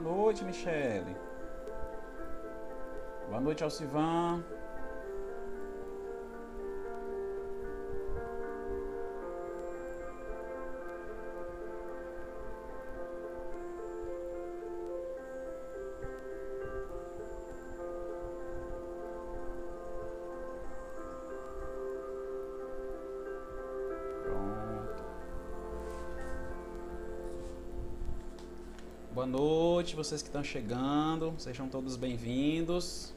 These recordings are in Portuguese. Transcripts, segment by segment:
noite, Michele. Boa noite, Alcivan. Noite, vocês que estão chegando, sejam todos bem-vindos.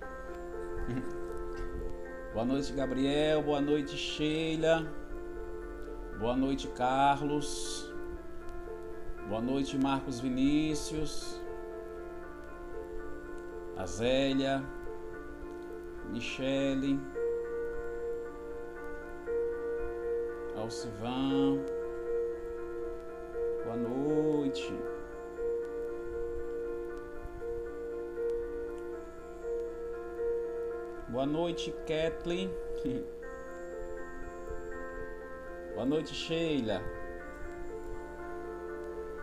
Boa noite, Gabriel. Boa noite, Sheila. Boa noite, Carlos. Boa noite, Marcos Vinícius. Azélia. Michele. Alcivan. Boa noite. Boa noite, Kathleen. Boa noite, Sheila.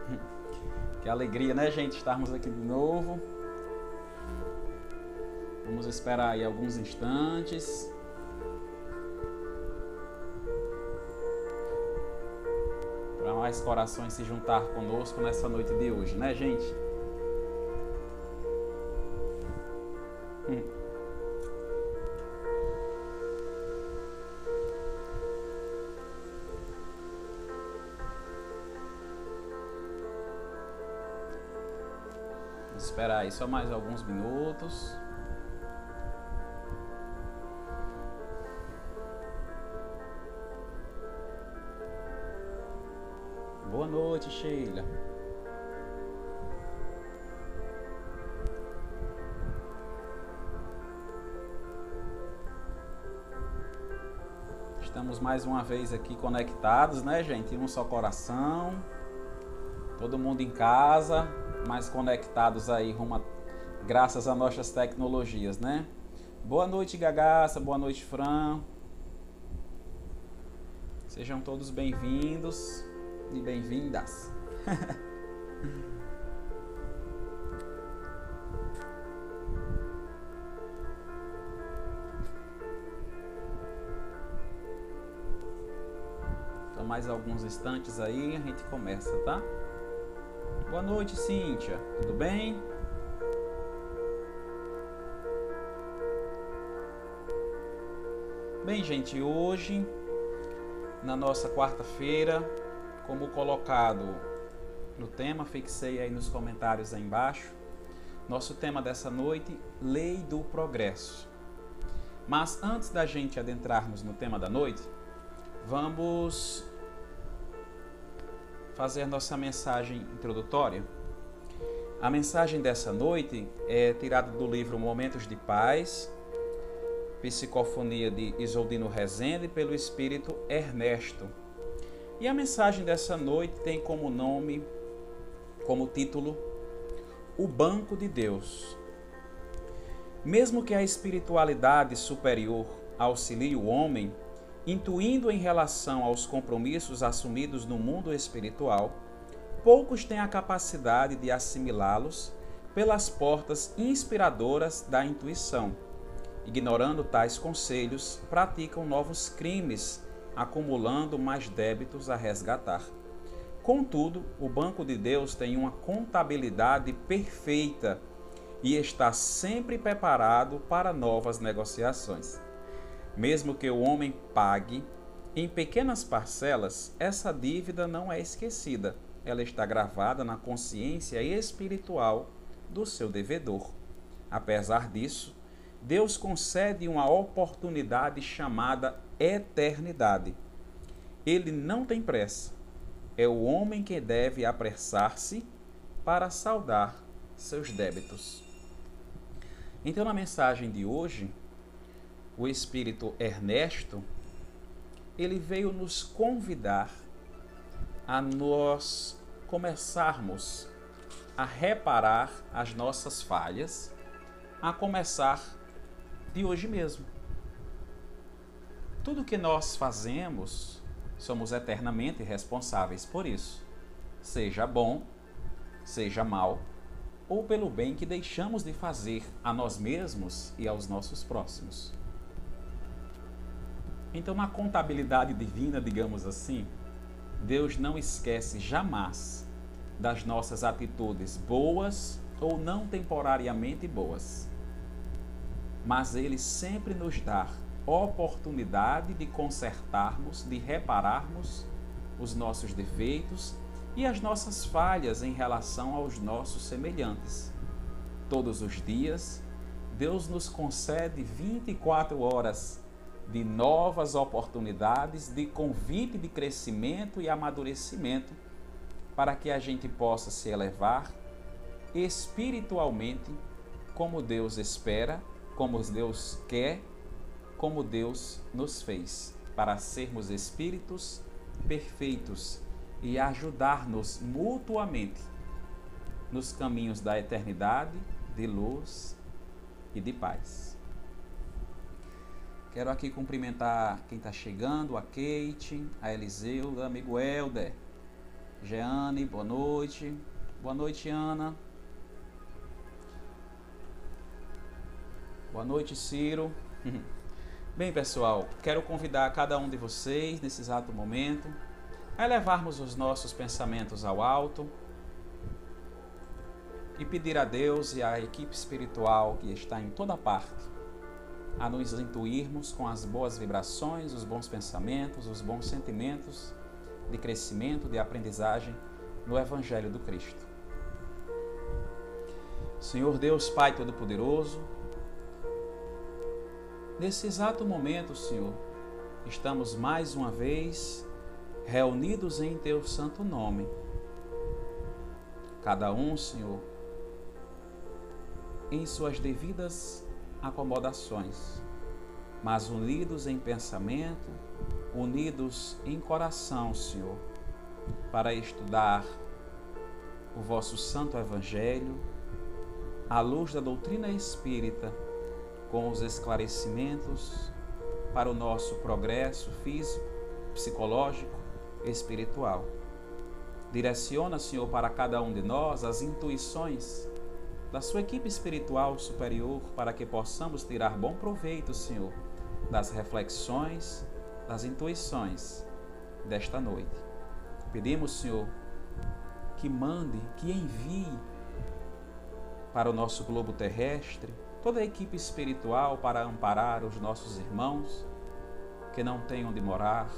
Que alegria, né, gente, estarmos aqui de novo. Vamos esperar aí alguns instantes. Para mais corações se juntar conosco nessa noite de hoje, né, gente? Só mais alguns minutos. Boa noite, Sheila. Estamos mais uma vez aqui conectados, né, gente? Um só coração. Todo mundo em casa, mais conectados aí, rumo graças a nossas tecnologias, né? Boa noite, Gagaça. Boa noite, Fran. Sejam todos bem-vindos e bem-vindas. então, mais alguns instantes aí a gente começa, tá? Boa noite, Cíntia. Tudo bem? Bem, gente, hoje, na nossa quarta-feira, como colocado no tema, fixei aí nos comentários aí embaixo, nosso tema dessa noite, Lei do Progresso. Mas antes da gente adentrarmos no tema da noite, vamos fazer nossa mensagem introdutória. A mensagem dessa noite é tirada do livro Momentos de Paz, psicofonia de Isoldino Rezende pelo espírito Ernesto. E a mensagem dessa noite tem como nome, como título, O Banco de Deus. Mesmo que a espiritualidade superior auxilie o homem, intuindo em relação aos compromissos assumidos no mundo espiritual, poucos têm a capacidade de assimilá-los pelas portas inspiradoras da intuição. Ignorando tais conselhos, praticam novos crimes, acumulando mais débitos a resgatar. Contudo, o Banco de Deus tem uma contabilidade perfeita e está sempre preparado para novas negociações. Mesmo que o homem pague em pequenas parcelas, essa dívida não é esquecida. Ela está gravada na consciência espiritual do seu devedor. Apesar disso, Deus concede uma oportunidade chamada eternidade. Ele não tem pressa. É o homem que deve apressar-se para saldar seus débitos. Então, na mensagem de hoje, o espírito Ernesto, ele veio nos convidar a nós começarmos a reparar as nossas falhas, a começar de hoje mesmo. Tudo que nós fazemos, somos eternamente responsáveis por isso. Seja bom, seja mal ou pelo bem que deixamos de fazer a nós mesmos e aos nossos próximos. Então, na contabilidade divina, digamos assim, Deus não esquece jamais das nossas atitudes boas ou não temporariamente boas. Mas Ele sempre nos dá oportunidade de consertarmos, de repararmos os nossos defeitos e as nossas falhas em relação aos nossos semelhantes. Todos os dias, Deus nos concede 24 horas de novas oportunidades de convite de crescimento e amadurecimento para que a gente possa se elevar espiritualmente como Deus espera, como Deus quer, como Deus nos fez, para sermos espíritos perfeitos e ajudar-nos mutuamente nos caminhos da eternidade, de luz e de paz. Quero aqui cumprimentar quem está chegando, a Kate, a Eliseu, o amigo Helder, Jeane, boa noite. Boa noite, Ana. Boa noite, Ciro. Bem, pessoal, quero convidar cada um de vocês nesse exato momento a elevarmos os nossos pensamentos ao alto e pedir a Deus e à equipe espiritual que está em toda parte a nos intuirmos com as boas vibrações, os bons pensamentos, os bons sentimentos de crescimento, de aprendizagem no Evangelho do Cristo. Senhor Deus, Pai Todo-Poderoso, nesse exato momento, Senhor, estamos mais uma vez reunidos em Teu santo nome. Cada um, Senhor, em suas devidas acomodações, mas unidos em pensamento, unidos em coração, Senhor, para estudar o vosso santo evangelho, à luz da doutrina espírita, com os esclarecimentos para o nosso progresso físico, psicológico, espiritual. Direciona, Senhor, para cada um de nós as intuições da sua equipe espiritual superior para que possamos tirar bom proveito, Senhor, das reflexões das intuições desta noite. Pedimos, Senhor, que mande, que envie para o nosso globo terrestre toda a equipe espiritual para amparar os nossos irmãos que não têm onde morar,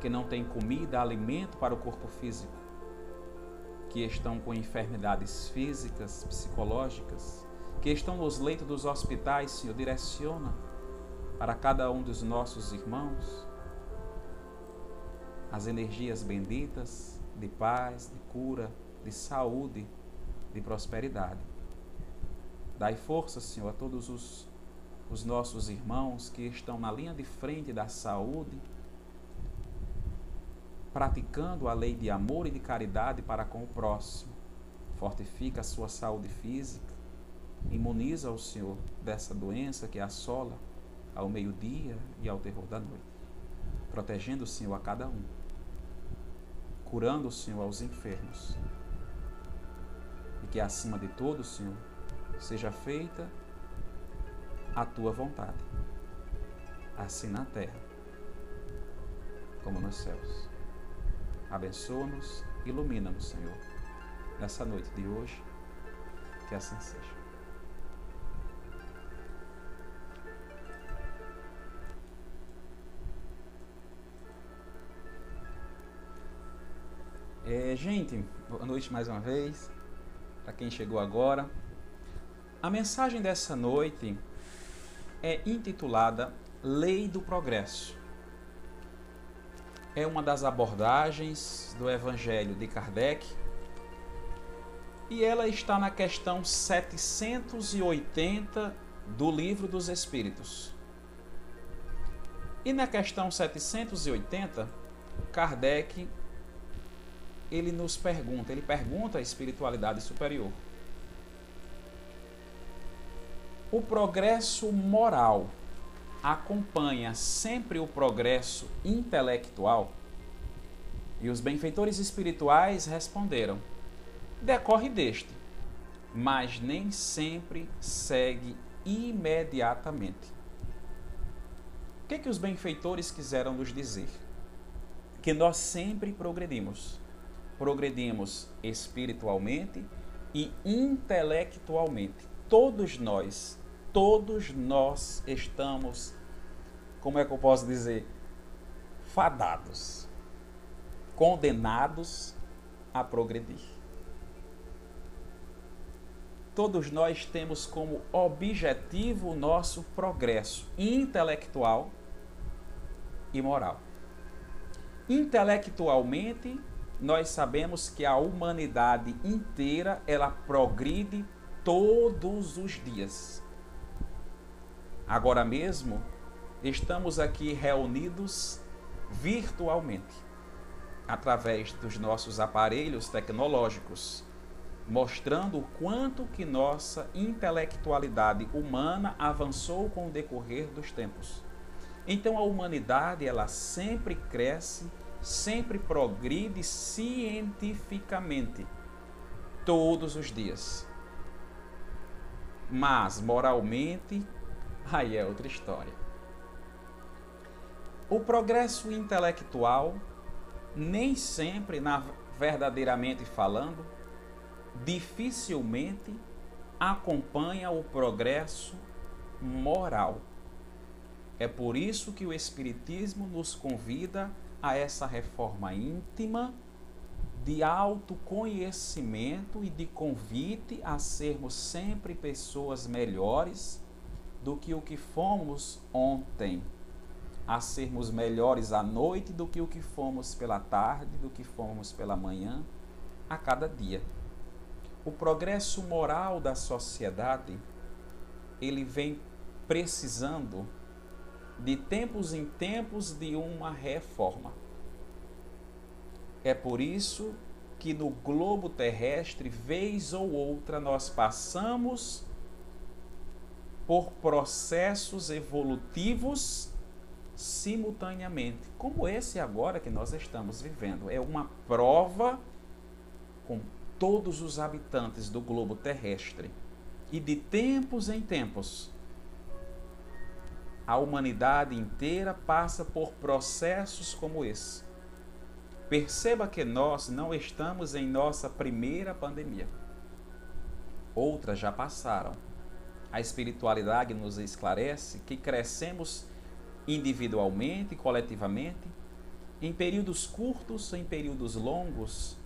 que não têm comida, alimento para o corpo físico, que estão com enfermidades físicas, psicológicas, que estão nos leitos dos hospitais, Senhor, direciona para cada um dos nossos irmãos as energias benditas de paz, de cura, de saúde, de prosperidade. Dai força, Senhor, a todos os, os nossos irmãos que estão na linha de frente da saúde, praticando a lei de amor e de caridade para com o próximo. Fortifica a sua saúde física, imuniza o Senhor dessa doença que assola ao meio-dia e ao terror da noite, protegendo o Senhor a cada um, curando o Senhor aos enfermos. E que acima de tudo, Senhor, seja feita a tua vontade, assim na terra como nos céus. Abençoa-nos, ilumina-nos, Senhor, nessa noite de hoje, que assim seja. É, gente, boa noite mais uma vez, para quem chegou agora. A mensagem dessa noite é intitulada Lei do Progresso. É uma das abordagens do Evangelho de Kardec e ela está na questão 780 do Livro dos Espíritos. E na questão 780, Kardec ele nos pergunta, ele pergunta a espiritualidade superior. O progresso moral acompanha sempre o progresso intelectual? E os benfeitores espirituais responderam: decorre deste, mas nem sempre segue imediatamente. O que, é que os benfeitores quiseram nos dizer? Que nós sempre progredimos. Progredimos espiritualmente e intelectualmente. Todos nós, todos nós estamos, como é que eu posso dizer, fadados, condenados a progredir. Todos nós temos como objetivo o nosso progresso intelectual e moral. Intelectualmente, nós sabemos que a humanidade inteira ela progride todos os dias. Agora mesmo, estamos aqui reunidos virtualmente, através dos nossos aparelhos tecnológicos, mostrando o quanto que nossa intelectualidade humana avançou com o decorrer dos tempos. Então a humanidade ela sempre cresce, sempre progride cientificamente todos os dias. Mas moralmente aí é outra história. O progresso intelectual nem sempre, na, verdadeiramente falando, dificilmente acompanha o progresso moral. É por isso que o Espiritismo nos convida a essa reforma íntima de autoconhecimento e de convite a sermos sempre pessoas melhores do que o que fomos ontem, a sermos melhores à noite do que o que fomos pela tarde, do que fomos pela manhã, a cada dia. O progresso moral da sociedade, ele vem precisando de tempos em tempos de uma reforma. É por isso que no globo terrestre, vez ou outra, nós passamos por processos evolutivos simultaneamente, como esse agora que nós estamos vivendo. É uma prova com todos os habitantes do globo terrestre. E de tempos em tempos, a humanidade inteira passa por processos como esse. Perceba que nós não estamos em nossa primeira pandemia. Outras já passaram. A espiritualidade nos esclarece que crescemos individualmente coletivamente, em períodos curtos, em períodos longos,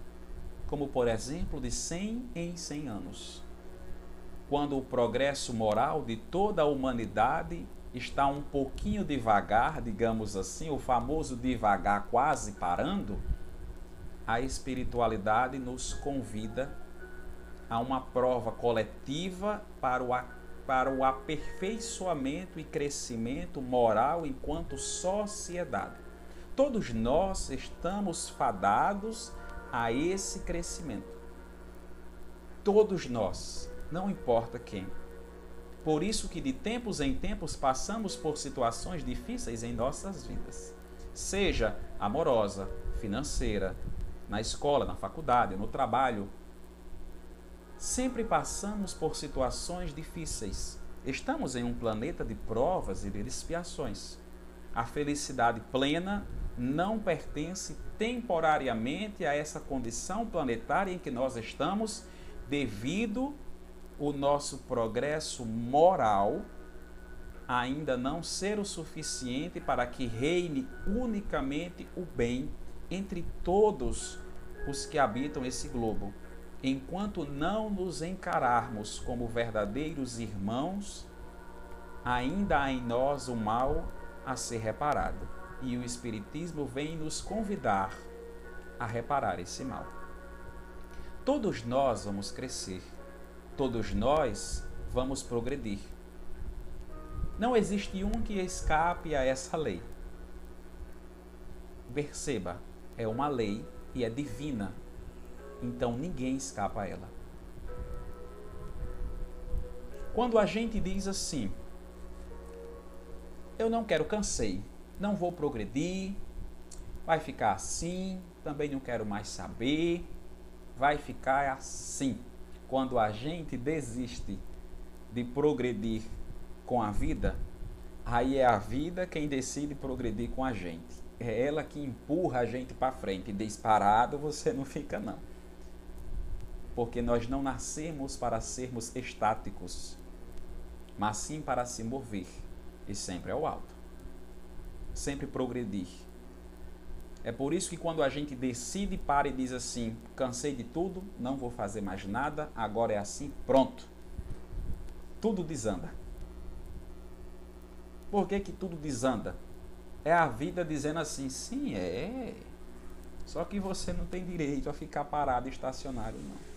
como por exemplo de 100 em 100 anos. Quando o progresso moral de toda a humanidade está um pouquinho devagar, digamos assim, o famoso devagar quase parando, a espiritualidade nos convida a uma prova coletiva para o, para o aperfeiçoamento e crescimento moral enquanto sociedade. Todos nós estamos fadados a esse crescimento. Todos nós, não importa quem. Por isso que de tempos em tempos passamos por situações difíceis em nossas vidas, seja amorosa, financeira, na escola, na faculdade, no trabalho. Sempre passamos por situações difíceis. Estamos em um planeta de provas e de expiações. A felicidade plena não pertence temporariamente a essa condição planetária em que nós estamos, devido o nosso progresso moral ainda não ser o suficiente para que reine unicamente o bem entre todos os que habitam esse globo, enquanto não nos encararmos como verdadeiros irmãos, ainda há em nós o mal a ser reparado e o Espiritismo vem nos convidar a reparar esse mal. Todos nós vamos crescer, todos nós vamos progredir. Não existe um que escape a essa lei. Perceba, é uma lei e é divina, então ninguém escapa a ela. Quando a gente diz assim, eu não quero, cansei, não vou progredir, vai ficar assim, também não quero mais saber. vai ficar assim. Quando a gente desiste de progredir com a vida, aí é a vida quem decide progredir com a gente. É ela que empurra a gente para frente. Disparado você não fica não. Porque nós não nascemos para sermos estáticos, mas sim para se mover e sempre ao alto. Sempre progredir. É por isso que quando a gente decide para e diz assim: cansei de tudo, não vou fazer mais nada, agora é assim, pronto. Tudo desanda. Por que, que tudo desanda? É a vida dizendo assim: sim, é. Só que você não tem direito a ficar parado estacionário, não.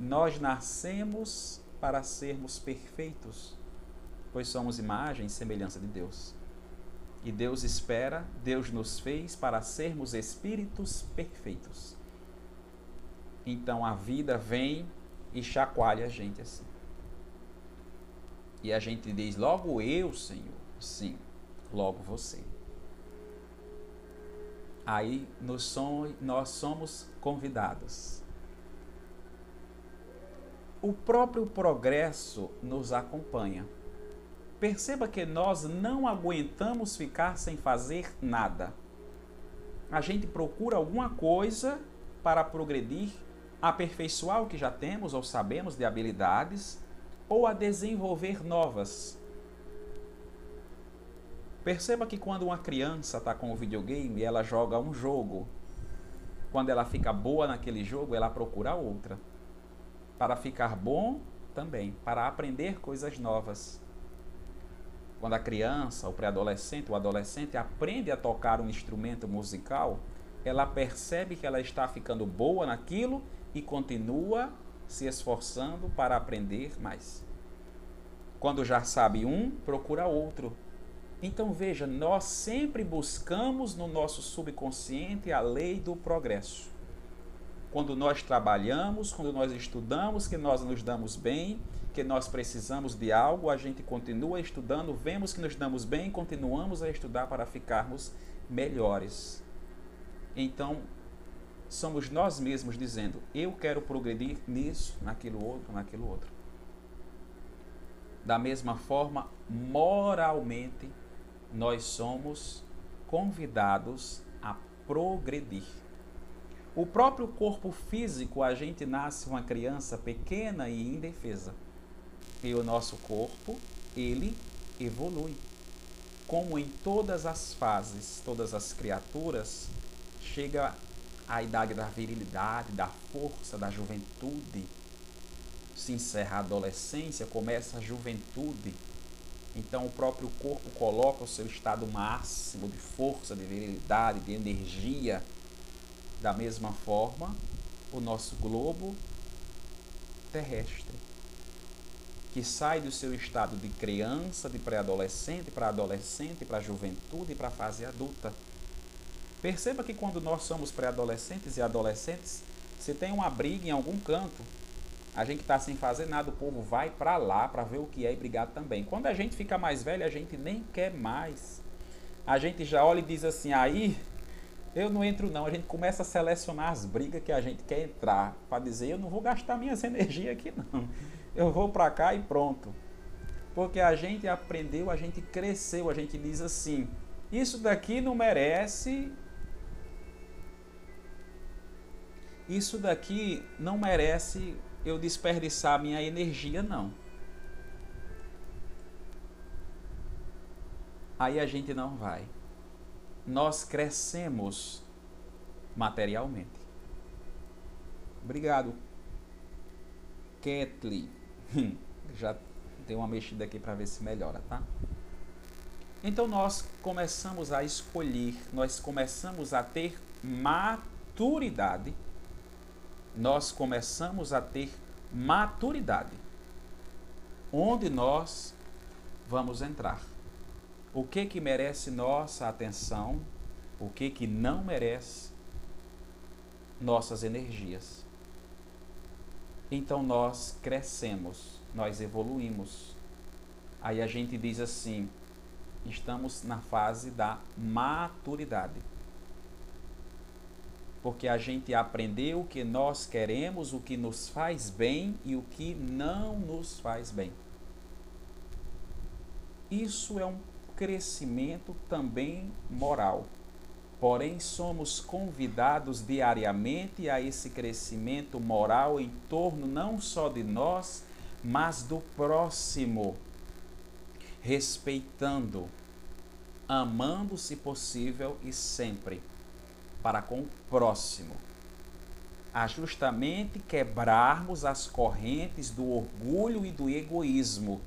Nós nascemos para sermos perfeitos, pois somos imagem e semelhança de Deus. E Deus espera, Deus nos fez para sermos espíritos perfeitos. Então a vida vem e chacoalha a gente assim. E a gente diz: logo eu, Senhor. Sim, logo você. Aí nós somos, convidados. O próprio progresso nos acompanha. Perceba que nós não aguentamos ficar sem fazer nada. A gente procura alguma coisa para progredir, aperfeiçoar o que já temos ou sabemos de habilidades, ou a desenvolver novas. Perceba que quando uma criança está com o videogame, ela joga um jogo. Quando ela fica boa naquele jogo, ela procura outra. Para ficar bom também, para aprender coisas novas. Quando a criança, o pré-adolescente, o adolescente aprende a tocar um instrumento musical, ela percebe que ela está ficando boa naquilo e continua se esforçando para aprender mais. Quando já sabe um, procura outro. Então veja, nós sempre buscamos no nosso subconsciente a lei do progresso. Quando nós trabalhamos, quando nós estudamos, que nós nos damos bem, que nós precisamos de algo, a gente continua estudando, vemos que nos damos bem, continuamos a estudar para ficarmos melhores. Então, somos nós mesmos dizendo: eu quero progredir nisso, naquilo outro, naquilo outro. Da mesma forma, moralmente, nós somos convidados a progredir. O próprio corpo físico, a gente nasce uma criança pequena e indefesa. E o nosso corpo, ele evolui. Como em todas as fases, todas as criaturas, chega a idade da virilidade, da força, da juventude. Se encerra a adolescência, começa a juventude. Então o próprio corpo coloca o seu estado máximo de força, de virilidade, de energia. Da mesma forma, o nosso globo terrestre que sai do seu estado de criança, de pré-adolescente, para adolescente, para juventude e para fase adulta. Perceba que quando nós somos pré-adolescentes e adolescentes, se tem uma briga em algum canto, a gente está sem fazer nada, o povo vai para lá para ver o que é e brigar também. Quando a gente fica mais velho, a gente nem quer mais. A gente já olha e diz assim, aí eu não entro não. A gente começa a selecionar as brigas que a gente quer entrar, para dizer, eu não vou gastar minhas energias aqui não eu vou para cá e pronto. Porque a gente aprendeu, a gente cresceu, a gente diz assim: isso daqui não merece. Isso daqui não merece eu desperdiçar minha energia, não. Aí a gente não vai. Nós crescemos materialmente. Obrigado, Ketley. Já dei uma mexida aqui para ver se melhora, tá? Então nós começamos a escolher, nós começamos a ter maturidade. Nós começamos a ter maturidade. Onde nós vamos entrar? O que que merece nossa atenção? O que que não merece nossas energias? Então nós crescemos, nós evoluímos. Aí a gente diz assim: estamos na fase da maturidade. porque a gente aprendeu o que nós queremos, o que nos faz bem e o que não nos faz bem. Isso é um crescimento também moral. Porém, somos convidados diariamente a esse crescimento moral em torno não só de nós, mas do próximo, respeitando, amando, se possível, e sempre para com o próximo. A justamente quebrarmos as correntes do orgulho e do egoísmo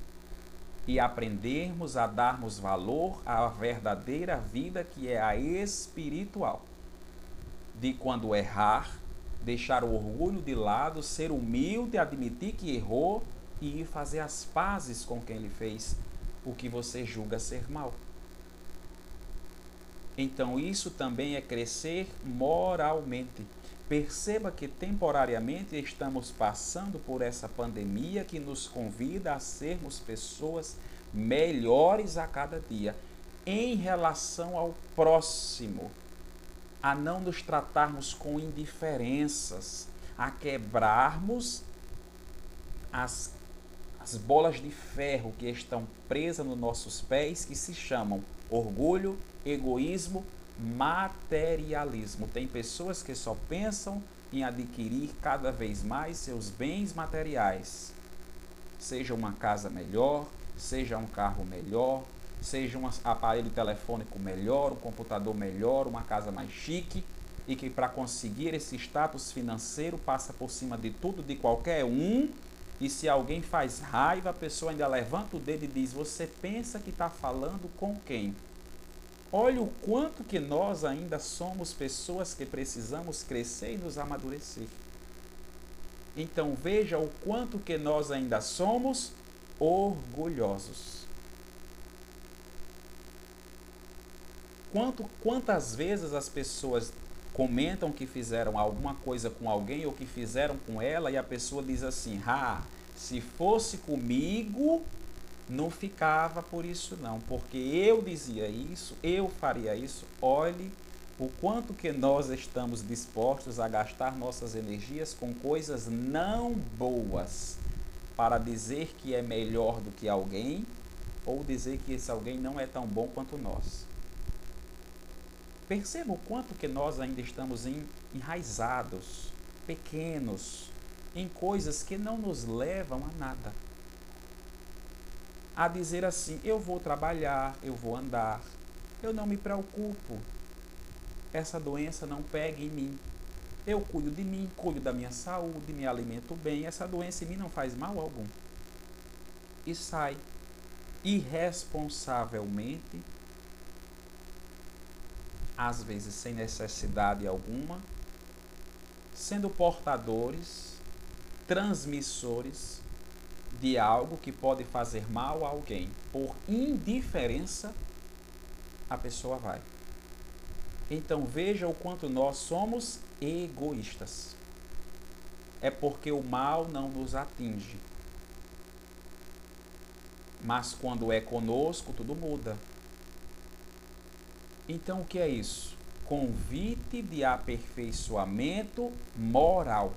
e aprendermos a darmos valor à verdadeira vida que é a espiritual. De quando errar, deixar o orgulho de lado, ser humilde, admitir que errou e ir fazer as pazes com quem lhe fez o que você julga ser mal. Então, isso também é crescer moralmente. Perceba que temporariamente estamos passando por essa pandemia que nos convida a sermos pessoas melhores a cada dia em relação ao próximo, a não nos tratarmos com indiferenças, a quebrarmos as, as bolas de ferro que estão presas nos nossos pés, que se chamam orgulho, egoísmo, materialismo. Tem pessoas que só pensam em adquirir cada vez mais seus bens materiais. Seja uma casa melhor, seja um carro melhor, seja um aparelho telefônico melhor, um computador melhor, uma casa mais chique, e que para conseguir esse status financeiro passa por cima de tudo, de qualquer um, e se alguém faz raiva, a pessoa ainda levanta o dedo e diz: Você pensa que está falando com quem? Olha o quanto que nós ainda somos pessoas que precisamos crescer e nos amadurecer. Então veja o quanto que nós ainda somos orgulhosos. Quanto, quantas vezes as pessoas comentam que fizeram alguma coisa com alguém ou que fizeram com ela e a pessoa diz assim: "Ah, se fosse comigo, não ficava por isso não, porque eu dizia isso, eu faria isso. Olhe o quanto que nós estamos dispostos a gastar nossas energias com coisas não boas para dizer que é melhor do que alguém ou dizer que esse alguém não é tão bom quanto nós. Perceba o quanto que nós ainda estamos enraizados, pequenos, em coisas que não nos levam a nada a dizer assim: eu vou trabalhar, eu vou andar, eu não me preocupo, essa doença não pega em mim. Eu cuido de mim, cuido da minha saúde, me alimento bem, essa doença em mim não faz mal algum. E sai irresponsavelmente, às vezes sem necessidade alguma, sendo portadores, transmissores de algo que pode fazer mal a alguém, por indiferença, a pessoa vai. Então veja o quanto nós somos egoístas. É porque o mal não nos atinge. Mas quando é conosco, tudo muda. Então o que é isso? Convite de aperfeiçoamento moral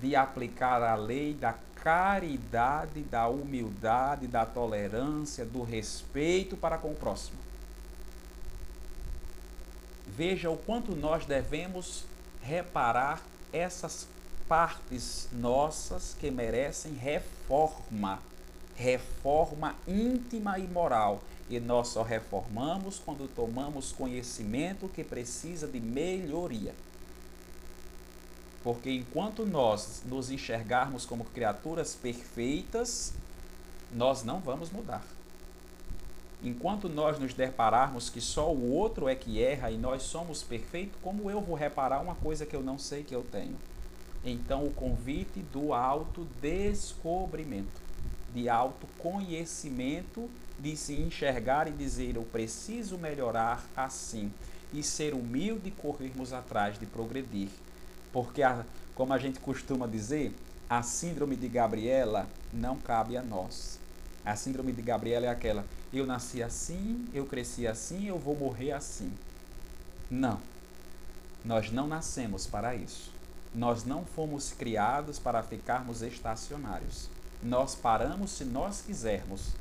de aplicar a lei da caridade, da humildade, da tolerância, do respeito para com o próximo. Veja o quanto nós devemos reparar essas partes nossas que merecem reforma, reforma íntima e moral. E nós só reformamos quando tomamos conhecimento que precisa de melhoria. Porque enquanto nós nos enxergarmos como criaturas perfeitas, nós não vamos mudar. Enquanto nós nos depararmos que só o outro é que erra e nós somos perfeitos, como eu vou reparar uma coisa que eu não sei que eu tenho? Então, o convite do autodescobrimento, de autoconhecimento, de se enxergar e dizer: eu preciso melhorar assim, e ser humilde e corrermos atrás de progredir porque, a, como a gente costuma dizer, a síndrome de Gabriela não cabe a nós. A síndrome de Gabriela é aquela: eu nasci assim, eu cresci assim, eu vou morrer assim. Não. Nós não nascemos para isso. Nós não fomos criados para ficarmos estacionários. Nós paramos se nós quisermos,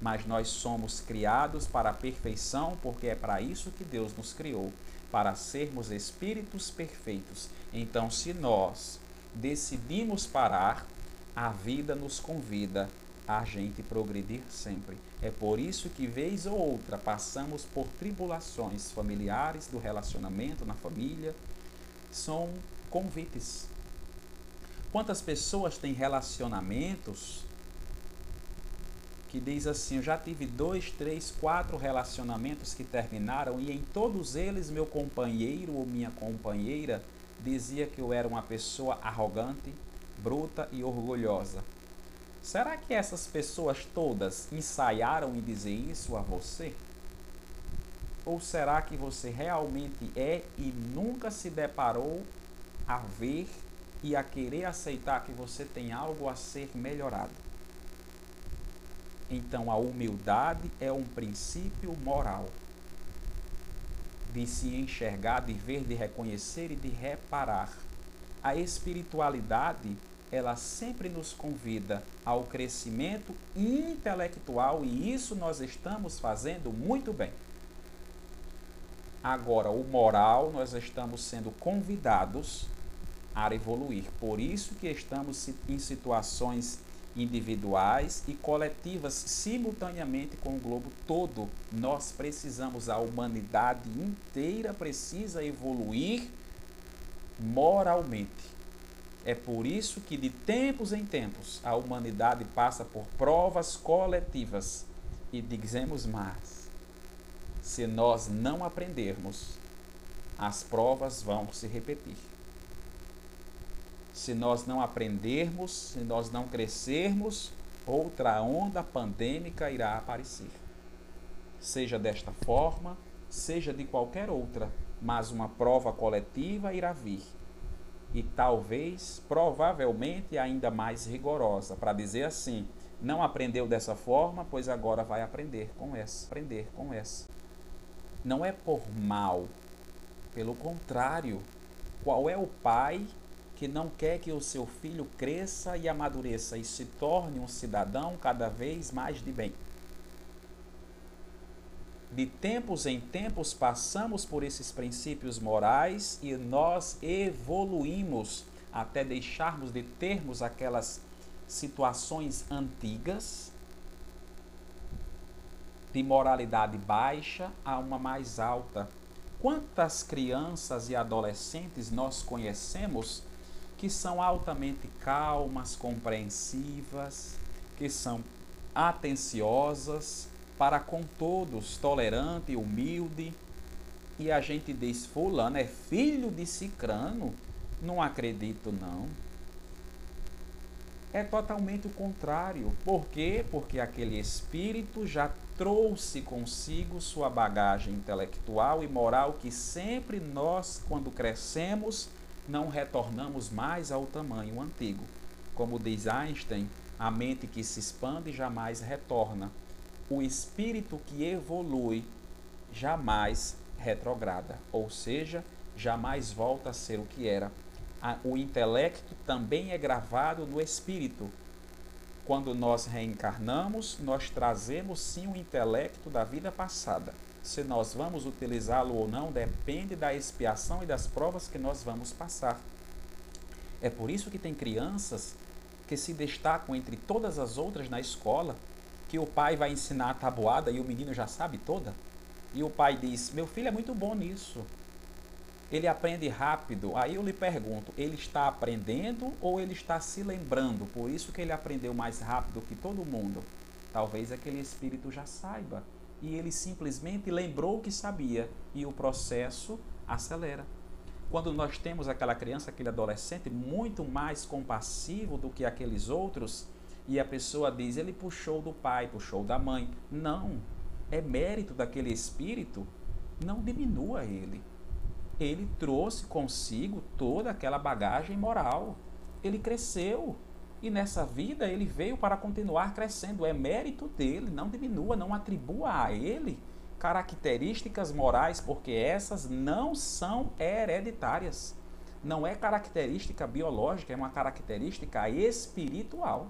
mas nós somos criados para a perfeição, porque é para isso que Deus nos criou para sermos espíritos perfeitos. Então, se nós decidimos parar, a vida nos convida a gente progredir sempre. É por isso que, vez ou outra, passamos por tribulações familiares, do relacionamento na família. São convites. Quantas pessoas têm relacionamentos que diz assim: Eu já tive dois, três, quatro relacionamentos que terminaram e em todos eles meu companheiro ou minha companheira dizia que eu era uma pessoa arrogante, bruta e orgulhosa. Será que essas pessoas todas ensaiaram em dizer isso a você? Ou será que você realmente é e nunca se deparou a ver e a querer aceitar que você tem algo a ser melhorado? Então, a humildade é um princípio moral de se enxergar, de ver, de reconhecer e de reparar. A espiritualidade, ela sempre nos convida ao crescimento intelectual e isso nós estamos fazendo muito bem. Agora, o moral, nós estamos sendo convidados a evoluir. Por isso que estamos em situações individuais e coletivas simultaneamente com o globo todo. Nós precisamos, a humanidade inteira precisa evoluir moralmente. É por isso que de tempos em tempos a humanidade passa por provas coletivas. E dizemos mais: se nós não aprendermos, as provas vão se repetir se nós não aprendermos, se nós não crescermos, outra onda pandêmica irá aparecer. Seja desta forma, seja de qualquer outra, mas uma prova coletiva irá vir. E talvez, provavelmente, ainda mais rigorosa, para dizer assim: não aprendeu dessa forma, pois agora vai aprender com essa, aprender com essa. Não é por mal, pelo contrário, qual é o pai que não quer que o seu filho cresça e amadureça e se torne um cidadão cada vez mais de bem. De tempos em tempos passamos por esses princípios morais e nós evoluímos até deixarmos de termos aquelas situações antigas de moralidade baixa a uma mais alta. Quantas crianças e adolescentes nós conhecemos que são altamente calmas, compreensivas, que são atenciosas para com todos, tolerante humilde. E a gente diz: Fulano é filho de Cicrano? Não acredito, não. É totalmente o contrário. Por quê? Porque aquele espírito já trouxe consigo sua bagagem intelectual e moral que sempre nós, quando crescemos, não retornamos mais ao tamanho antigo. Como diz Einstein, a mente que se expande jamais retorna. O espírito que evolui jamais retrograda, ou seja, jamais volta a ser o que era. O intelecto também é gravado no espírito. Quando nós reencarnamos, nós trazemos sim o intelecto da vida passada se nós vamos utilizá-lo ou não depende da expiação e das provas que nós vamos passar. É por isso que tem crianças que se destacam entre todas as outras na escola, que o pai vai ensinar a tabuada e o menino já sabe toda. E o pai diz: Meu filho é muito bom nisso. Ele aprende rápido. Aí eu lhe pergunto: ele está aprendendo ou ele está se lembrando? Por isso que ele aprendeu mais rápido que todo mundo. Talvez aquele espírito já saiba e ele simplesmente lembrou que sabia e o processo acelera. Quando nós temos aquela criança, aquele adolescente muito mais compassivo do que aqueles outros, e a pessoa diz, ele puxou do pai, puxou da mãe. Não, é mérito daquele espírito, não diminua ele. Ele trouxe consigo toda aquela bagagem moral. Ele cresceu, e nessa vida ele veio para continuar crescendo. É mérito dele, não diminua, não atribua a ele características morais, porque essas não são hereditárias. Não é característica biológica, é uma característica espiritual.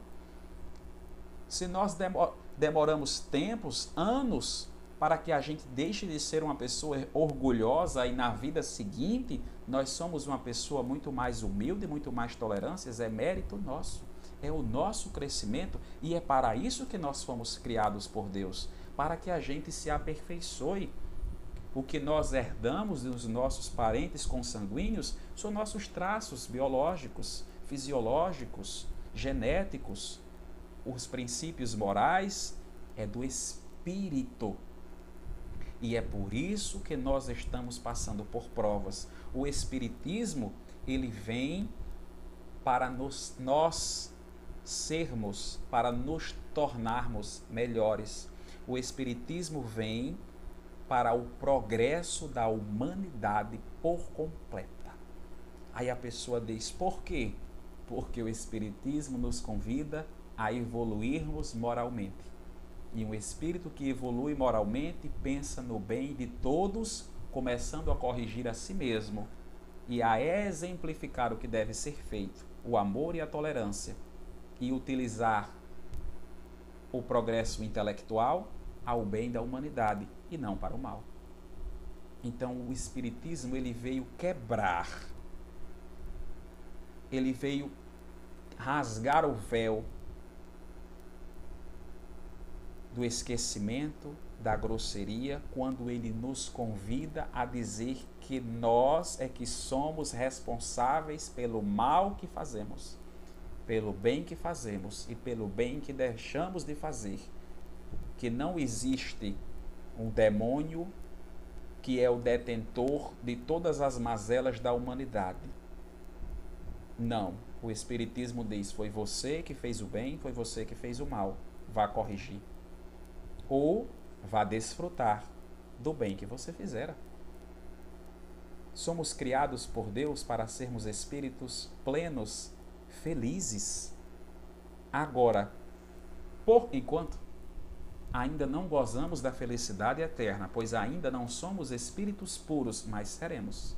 Se nós demoramos tempos, anos, para que a gente deixe de ser uma pessoa orgulhosa e na vida seguinte nós somos uma pessoa muito mais humilde, muito mais tolerância, é mérito nosso. É o nosso crescimento e é para isso que nós fomos criados por Deus para que a gente se aperfeiçoe. O que nós herdamos dos nossos parentes consanguíneos são nossos traços biológicos, fisiológicos, genéticos. Os princípios morais é do espírito. E é por isso que nós estamos passando por provas. O espiritismo, ele vem para nos, nós sermos, para nos tornarmos melhores. O Espiritismo vem para o progresso da humanidade por completa. Aí a pessoa diz: por quê? Porque o Espiritismo nos convida a evoluirmos moralmente. E um espírito que evolui moralmente pensa no bem de todos, começando a corrigir a si mesmo e a exemplificar o que deve ser feito, o amor e a tolerância, e utilizar o progresso intelectual ao bem da humanidade e não para o mal. Então o espiritismo ele veio quebrar. Ele veio rasgar o véu do esquecimento, da grosseria, quando ele nos convida a dizer que nós é que somos responsáveis pelo mal que fazemos, pelo bem que fazemos e pelo bem que deixamos de fazer que não existe um demônio que é o detentor de todas as mazelas da humanidade. Não. O Espiritismo diz: foi você que fez o bem, foi você que fez o mal. Vá corrigir. Ou vá desfrutar do bem que você fizera. Somos criados por Deus para sermos espíritos plenos, felizes. Agora, por enquanto, ainda não gozamos da felicidade eterna, pois ainda não somos espíritos puros, mas seremos.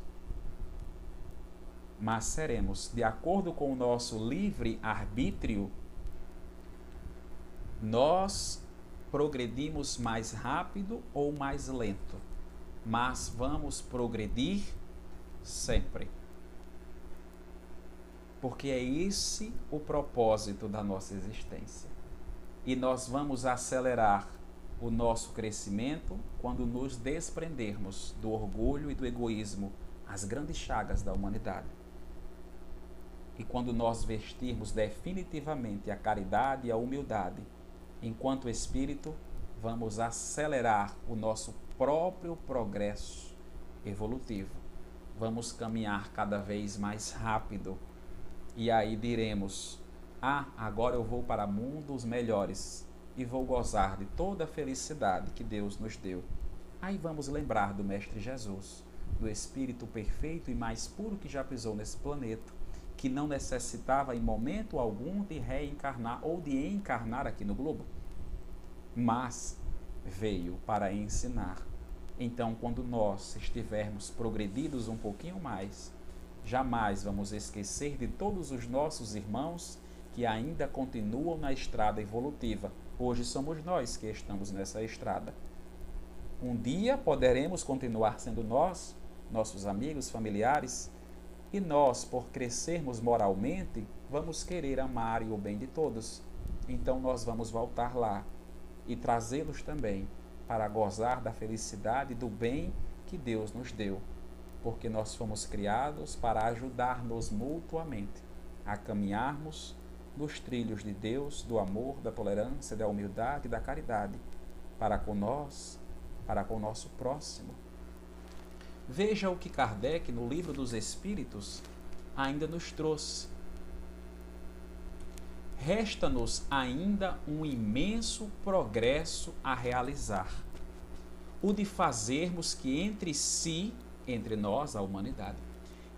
Mas seremos, de acordo com o nosso livre arbítrio, nós progredimos mais rápido ou mais lento, mas vamos progredir sempre. Porque é esse o propósito da nossa existência e nós vamos acelerar o nosso crescimento quando nos desprendermos do orgulho e do egoísmo, as grandes chagas da humanidade. E quando nós vestirmos definitivamente a caridade e a humildade, enquanto espírito, vamos acelerar o nosso próprio progresso evolutivo. Vamos caminhar cada vez mais rápido. E aí diremos: ah, agora eu vou para mundos melhores e vou gozar de toda a felicidade que Deus nos deu. Aí vamos lembrar do Mestre Jesus, do Espírito perfeito e mais puro que já pisou nesse planeta, que não necessitava em momento algum de reencarnar ou de encarnar aqui no globo, mas veio para ensinar. Então, quando nós estivermos progredidos um pouquinho mais, jamais vamos esquecer de todos os nossos irmãos que ainda continuam na estrada evolutiva. Hoje somos nós que estamos nessa estrada. Um dia poderemos continuar sendo nós, nossos amigos, familiares, e nós, por crescermos moralmente, vamos querer amar e o bem de todos. Então nós vamos voltar lá e trazê-los também para gozar da felicidade e do bem que Deus nos deu, porque nós fomos criados para ajudar-nos mutuamente a caminharmos nos trilhos de Deus, do amor, da tolerância, da humildade da caridade, para com nós, para com o nosso próximo. Veja o que Kardec, no Livro dos Espíritos, ainda nos trouxe. Resta-nos ainda um imenso progresso a realizar: o de fazermos que entre si, entre nós, a humanidade,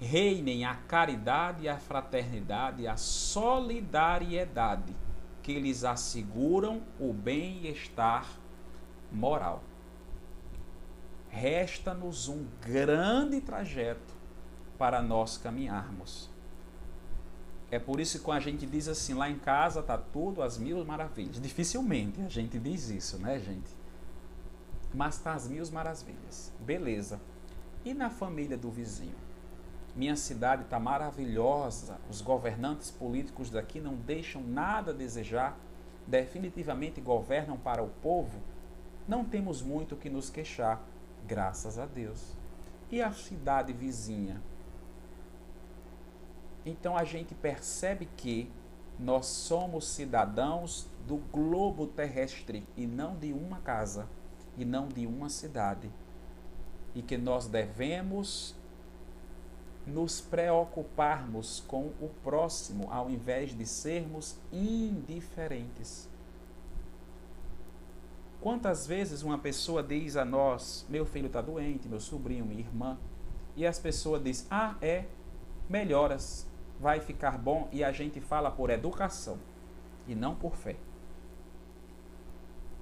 reinem a caridade, a fraternidade, a solidariedade, que lhes asseguram o bem-estar moral. resta-nos um grande trajeto para nós caminharmos. É por isso que quando a gente diz assim, lá em casa está tudo às mil maravilhas. Dificilmente a gente diz isso, né, gente? Mas está às mil maravilhas. Beleza. E na família do vizinho? Minha cidade está maravilhosa. Os governantes políticos daqui não deixam nada a desejar. Definitivamente governam para o povo. Não temos muito o que nos queixar, graças a Deus. E a cidade vizinha? Então a gente percebe que nós somos cidadãos do globo terrestre e não de uma casa e não de uma cidade. E que nós devemos nos preocuparmos com o próximo ao invés de sermos indiferentes. Quantas vezes uma pessoa diz a nós: Meu filho está doente, meu sobrinho, minha irmã, e as pessoas dizem: Ah, é, melhoras vai ficar bom e a gente fala por educação e não por fé.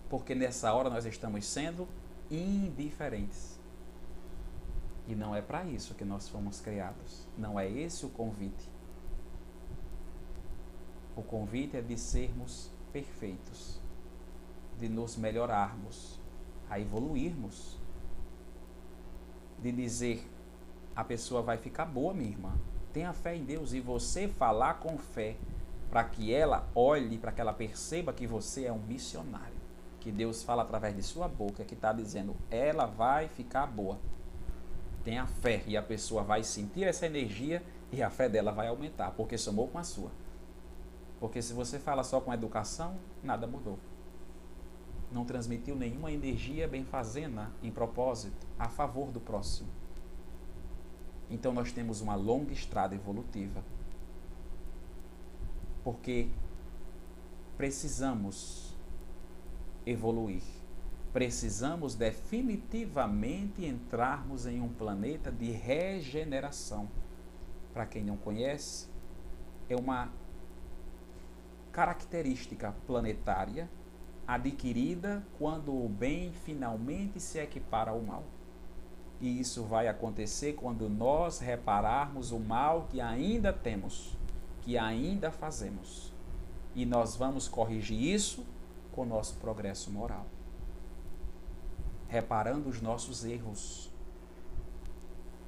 Porque nessa hora nós estamos sendo indiferentes. E não é para isso que nós fomos criados. Não é esse o convite. O convite é de sermos perfeitos, de nos melhorarmos, a evoluirmos, de dizer a pessoa vai ficar boa, minha irmã, tenha fé em Deus e você falar com fé para que ela olhe, para que ela perceba que você é um missionário. Que Deus fala através de sua boca, que está dizendo, ela vai ficar boa. Tenha fé e a pessoa vai sentir essa energia e a fé dela vai aumentar, porque somou com a sua. Porque se você fala só com educação, nada mudou. Não transmitiu nenhuma energia benfazena em propósito a favor do próximo. Então nós temos uma longa estrada evolutiva. Porque precisamos evoluir. Precisamos definitivamente entrarmos em um planeta de regeneração. Para quem não conhece, é uma característica planetária adquirida quando o bem finalmente se equipara ao mal. E isso vai acontecer quando nós repararmos o mal que ainda temos, que ainda fazemos. E nós vamos corrigir isso com o nosso progresso moral. Reparando os nossos erros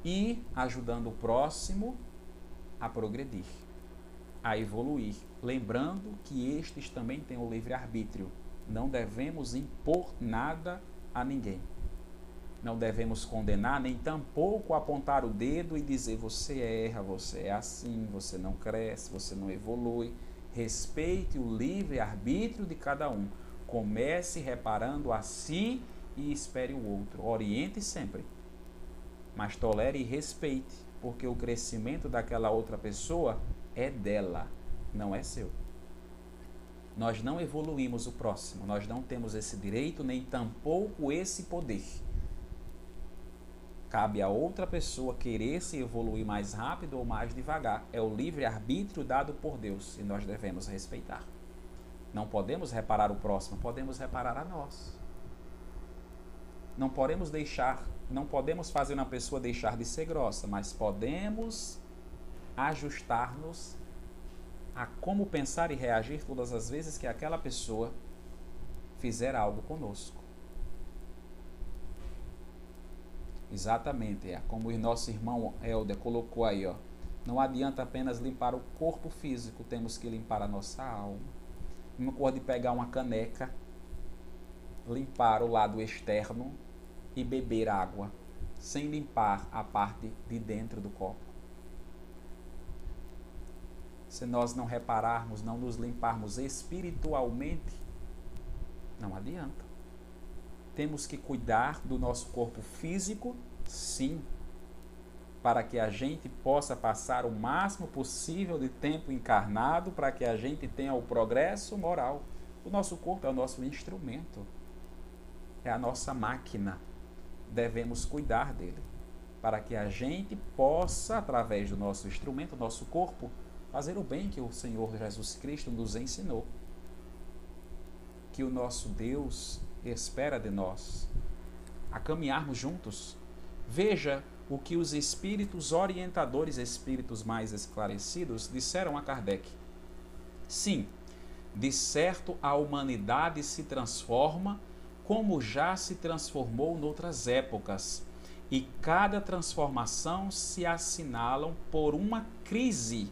e ajudando o próximo a progredir, a evoluir. Lembrando que estes também têm o livre-arbítrio. Não devemos impor nada a ninguém. Não devemos condenar, nem tampouco apontar o dedo e dizer você erra, você é assim, você não cresce, você não evolui. Respeite o livre arbítrio de cada um. Comece reparando a si e espere o outro. Oriente sempre, mas tolere e respeite, porque o crescimento daquela outra pessoa é dela, não é seu. Nós não evoluímos o próximo, nós não temos esse direito, nem tampouco esse poder. Cabe a outra pessoa querer se evoluir mais rápido ou mais devagar. É o livre-arbítrio dado por Deus e nós devemos respeitar. Não podemos reparar o próximo, podemos reparar a nós. Não podemos deixar, não podemos fazer uma pessoa deixar de ser grossa, mas podemos ajustar-nos a como pensar e reagir todas as vezes que aquela pessoa fizer algo conosco. Exatamente, é como o nosso irmão Helder colocou aí, ó. Não adianta apenas limpar o corpo físico, temos que limpar a nossa alma. Coisa de pegar uma caneca, limpar o lado externo e beber água, sem limpar a parte de dentro do copo. Se nós não repararmos, não nos limparmos espiritualmente, não adianta. Temos que cuidar do nosso corpo físico, sim, para que a gente possa passar o máximo possível de tempo encarnado, para que a gente tenha o progresso moral. O nosso corpo é o nosso instrumento, é a nossa máquina. Devemos cuidar dele, para que a gente possa, através do nosso instrumento, nosso corpo, fazer o bem que o Senhor Jesus Cristo nos ensinou. Que o nosso Deus espera de nós a caminharmos juntos. Veja o que os espíritos orientadores, espíritos mais esclarecidos, disseram a Kardec. Sim, de certo a humanidade se transforma como já se transformou noutras épocas, e cada transformação se assinalam por uma crise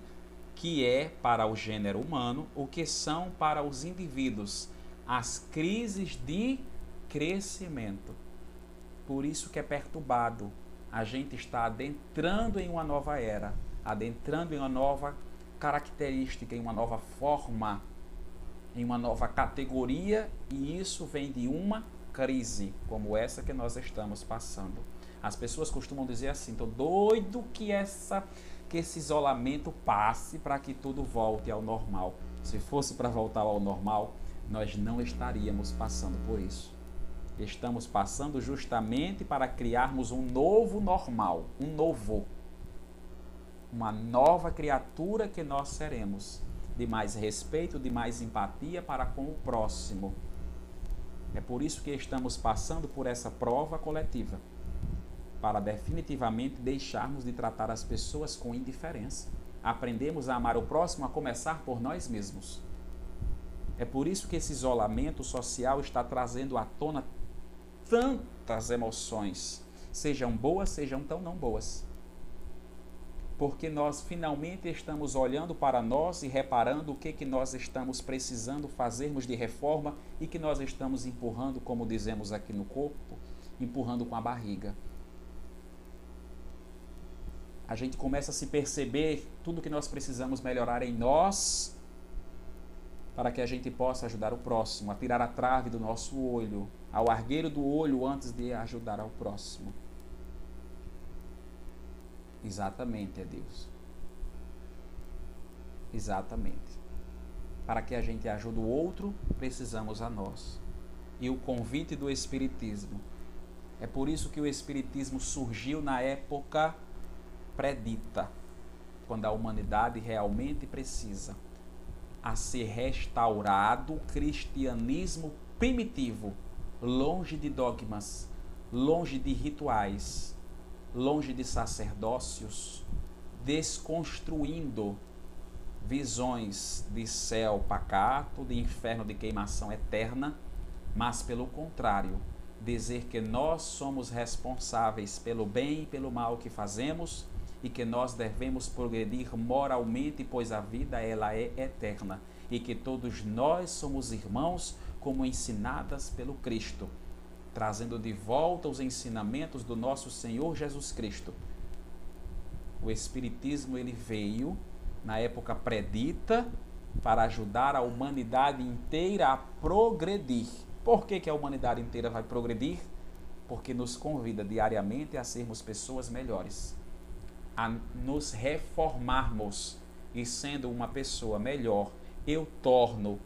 que é para o gênero humano o que são para os indivíduos as crises de crescimento. Por isso que é perturbado. A gente está adentrando em uma nova era, adentrando em uma nova característica, em uma nova forma, em uma nova categoria, e isso vem de uma crise como essa que nós estamos passando. As pessoas costumam dizer assim: "Tô doido que essa que esse isolamento passe para que tudo volte ao normal". Se fosse para voltar ao normal, nós não estaríamos passando por isso. Estamos passando justamente para criarmos um novo normal, um novo, uma nova criatura que nós seremos, de mais respeito, de mais empatia para com o próximo. É por isso que estamos passando por essa prova coletiva para definitivamente deixarmos de tratar as pessoas com indiferença. Aprendemos a amar o próximo a começar por nós mesmos. É por isso que esse isolamento social está trazendo à tona tantas emoções, sejam boas, sejam tão não boas. Porque nós finalmente estamos olhando para nós e reparando o que, que nós estamos precisando fazermos de reforma e que nós estamos empurrando, como dizemos aqui no corpo, empurrando com a barriga a gente começa a se perceber tudo que nós precisamos melhorar em nós para que a gente possa ajudar o próximo, a tirar a trave do nosso olho, ao argueiro do olho antes de ajudar ao próximo. Exatamente, é Deus. Exatamente. Para que a gente ajude o outro, precisamos a nós. E o convite do Espiritismo. É por isso que o Espiritismo surgiu na época predita, quando a humanidade realmente precisa, a ser restaurado o cristianismo primitivo, longe de dogmas, longe de rituais, longe de sacerdócios, desconstruindo visões de céu pacato, de inferno de queimação eterna, mas pelo contrário, dizer que nós somos responsáveis pelo bem e pelo mal que fazemos e que nós devemos progredir moralmente, pois a vida ela é eterna e que todos nós somos irmãos como ensinadas pelo Cristo, trazendo de volta os ensinamentos do nosso Senhor Jesus Cristo. O espiritismo ele veio na época predita para ajudar a humanidade inteira a progredir. Por que, que a humanidade inteira vai progredir? Porque nos convida diariamente a sermos pessoas melhores a nos reformarmos e sendo uma pessoa melhor, eu torno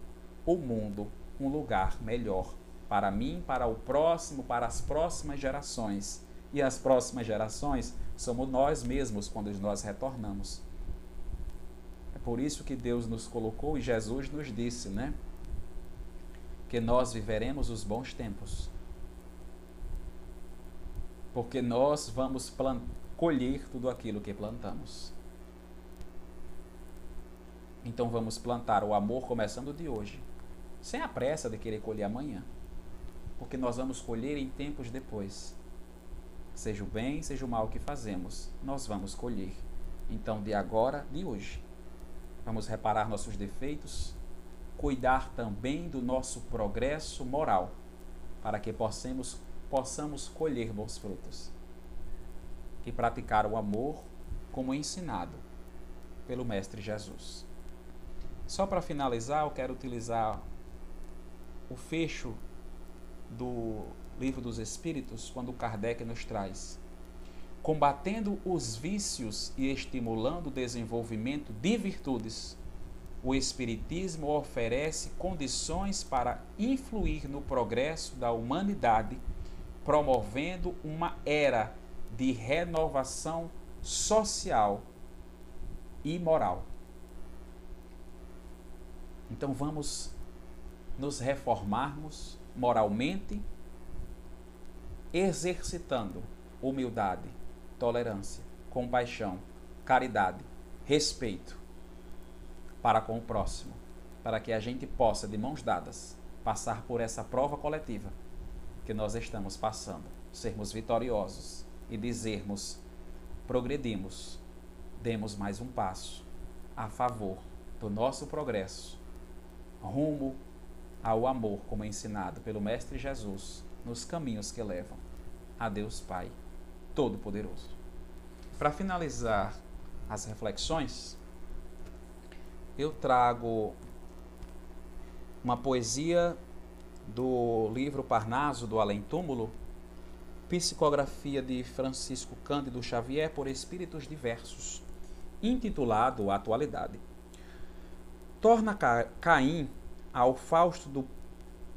o mundo um lugar melhor para mim, para o próximo, para as próximas gerações. E as próximas gerações somos nós mesmos quando nós retornamos. É por isso que Deus nos colocou e Jesus nos disse, né? Que nós viveremos os bons tempos. Porque nós vamos colher tudo aquilo que plantamos. Então vamos plantar o amor começando de hoje, sem a pressa de querer colher amanhã, porque nós vamos colher em tempos depois. Seja o bem, seja o mal que fazemos, nós vamos colher. Então, de agora, de hoje, vamos reparar nossos defeitos, cuidar também do nosso progresso moral, para que possamos, possamos colher bons frutos e praticar o amor como ensinado pelo Mestre Jesus. Só para finalizar, eu quero utilizar o fecho do Livro dos Espíritos, quando Kardec nos traz: combatendo os vícios e estimulando o desenvolvimento de virtudes, o Espiritismo oferece condições para influir no progresso da humanidade, promovendo uma era de renovação social e moral. Então vamos nos reformarmos moralmente exercitando humildade, tolerância, compaixão, caridade, respeito para com o próximo, para que a gente possa, de mãos dadas, passar por essa prova coletiva que nós estamos passando, sermos vitoriosos e dizermos: progredimos, demos mais um passo a favor do nosso progresso, rumo ao amor, como é ensinado pelo Mestre Jesus nos caminhos que levam a Deus Pai Todo-Poderoso. Para finalizar as reflexões, eu trago uma poesia do livro Parnaso do Além Túmulo, psicografia de Francisco Cândido Xavier por espíritos diversos, intitulado Atualidade. Torna Caim ao Fausto do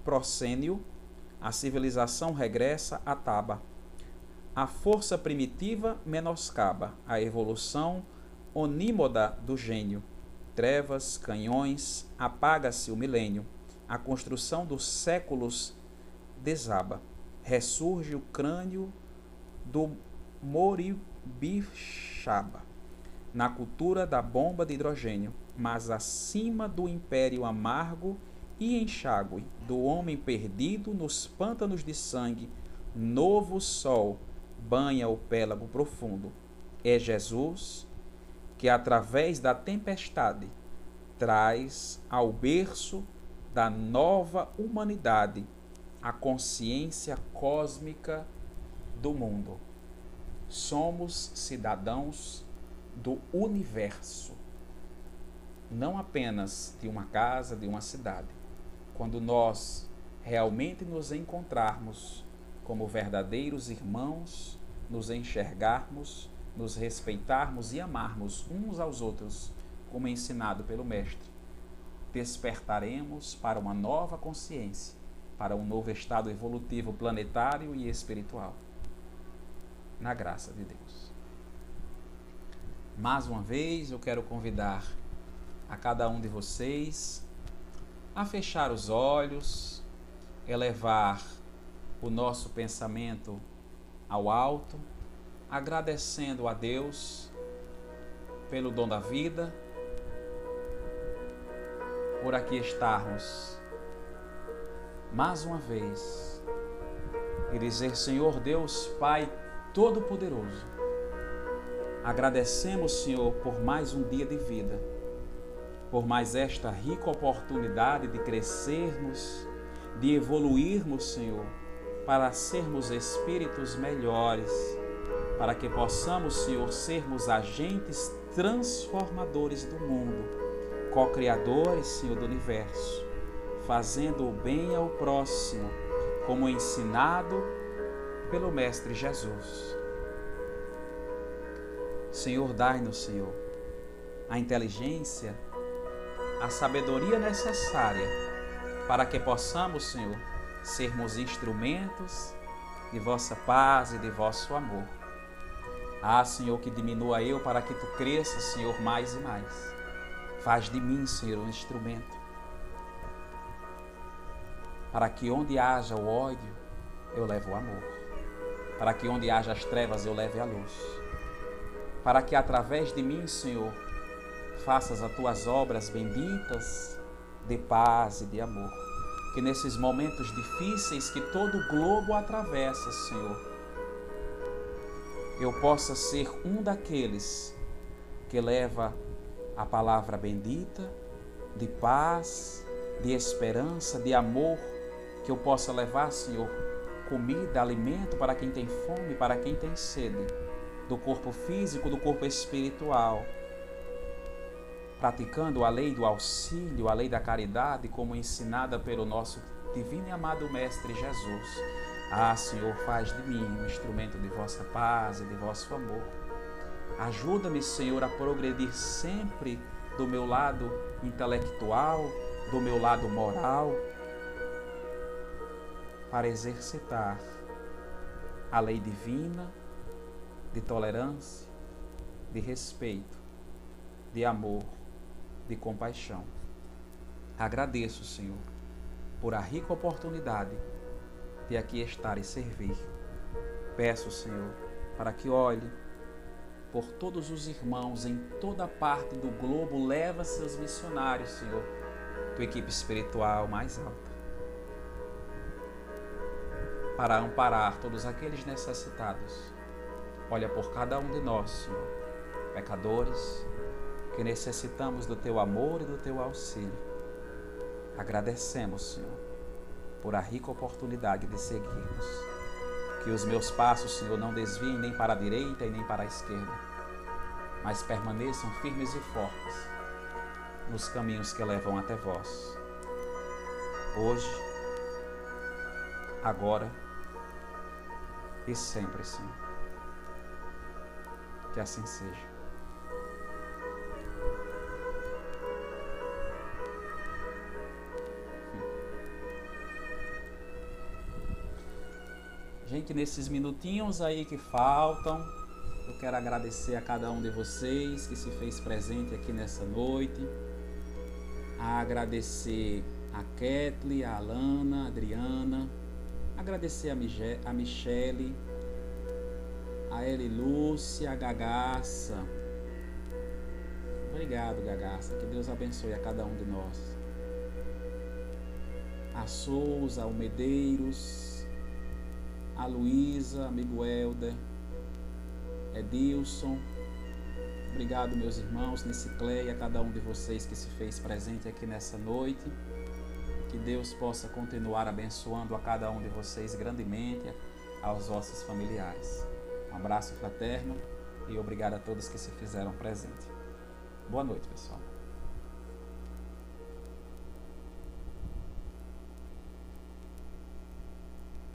Procênio, a civilização regressa à Taba. A força primitiva menoscaba a evolução onímoda do gênio. Trevas, canhões, apaga-se o milênio a construção dos séculos desaba. Ressurge o crânio do Moribixaba na cultura da bomba de hidrogênio, mas acima do império amargo e enxágue do homem perdido nos pântanos de sangue, novo sol banha o pélago profundo. É Jesus que, através da tempestade, traz ao berço da nova humanidade, a consciência cósmica do mundo. Somos cidadãos do universo, não apenas de uma casa, de uma cidade. Quando nós realmente nos encontrarmos como verdadeiros irmãos, nos enxergarmos, nos respeitarmos e amarmos uns aos outros, como ensinado pelo Mestre, despertaremos para uma nova consciência, para um novo estado evolutivo planetário e espiritual. Na graça de Deus. Mais uma vez, eu quero convidar a cada um de vocês a fechar os olhos, elevar o nosso pensamento ao alto, agradecendo a Deus pelo dom da vida por aqui estarmos mais uma vez e dizer: Senhor Deus, Pai Todo-Poderoso, agradecemos, Senhor, por mais um dia de vida, por mais esta rica oportunidade de crescermos, de evoluirmos, Senhor, para sermos espíritos melhores, para que possamos, Senhor, sermos agentes transformadores do mundo co-criadores, Senhor do universo, fazendo o bem ao próximo, como ensinado pelo Mestre Jesus. Senhor, dai-nos, Senhor, a inteligência, a sabedoria necessária para que possamos, Senhor, sermos instrumentos de vossa paz e de vosso amor. Ah, Senhor, que diminua eu para que tu cresças, Senhor, mais e mais. Faz de mim, Senhor, um instrumento. Para que onde haja o ódio, eu leve o amor. Para que onde haja as trevas, eu leve a luz. Para que através de mim, Senhor, faças as tuas obras benditas de paz e de amor. Que nesses momentos difíceis que todo o globo atravessa, Senhor, eu possa ser um daqueles que leva a palavra bendita de paz, de esperança, de amor, que eu possa levar, Senhor, comida, alimento para quem tem fome, para quem tem sede, do corpo físico, do corpo espiritual, praticando a lei do auxílio, a lei da caridade, como ensinada pelo nosso divino e amado Mestre Jesus. Ah, Senhor, faz de mim um instrumento de vossa paz e de vosso amor Ajuda-me, Senhor, a progredir sempre do meu lado intelectual, do meu lado moral, para exercitar a lei divina de tolerância, de respeito, de amor, de compaixão. Agradeço, Senhor, por a rica oportunidade de aqui estar e servir. Peço, Senhor, para que olhe por todos os irmãos em toda parte do globo, leva seus missionários, Senhor, tua equipe espiritual mais alta, para amparar todos aqueles necessitados. Olha por cada um de nós, Senhor, pecadores, que necessitamos do teu amor e do teu auxílio. Agradecemos, Senhor, por a rica oportunidade de seguirmos. Que os meus passos, Senhor, não desviem nem para a direita e nem para a esquerda, mas permaneçam firmes e fortes nos caminhos que levam até vós. Hoje, agora e sempre, Senhor. Que assim seja. Gente, nesses minutinhos aí que faltam, eu quero agradecer a cada um de vocês que se fez presente aqui nessa noite. A agradecer a Ketley, a Alana, a Adriana, agradecer a Michele, a Eli Lúcia, Gagaça. Obrigado, Gagaça. Que Deus abençoe a cada um de nós. A Souza, o Medeiros, a Luísa, amigo Helder, Edilson. Obrigado, meus irmãos, Nicicleia, a cada um de vocês que se fez presente aqui nessa noite. Que Deus possa continuar abençoando a cada um de vocês grandemente, aos vossos familiares. Um abraço fraterno e obrigado a todos que se fizeram presente. Boa noite, pessoal.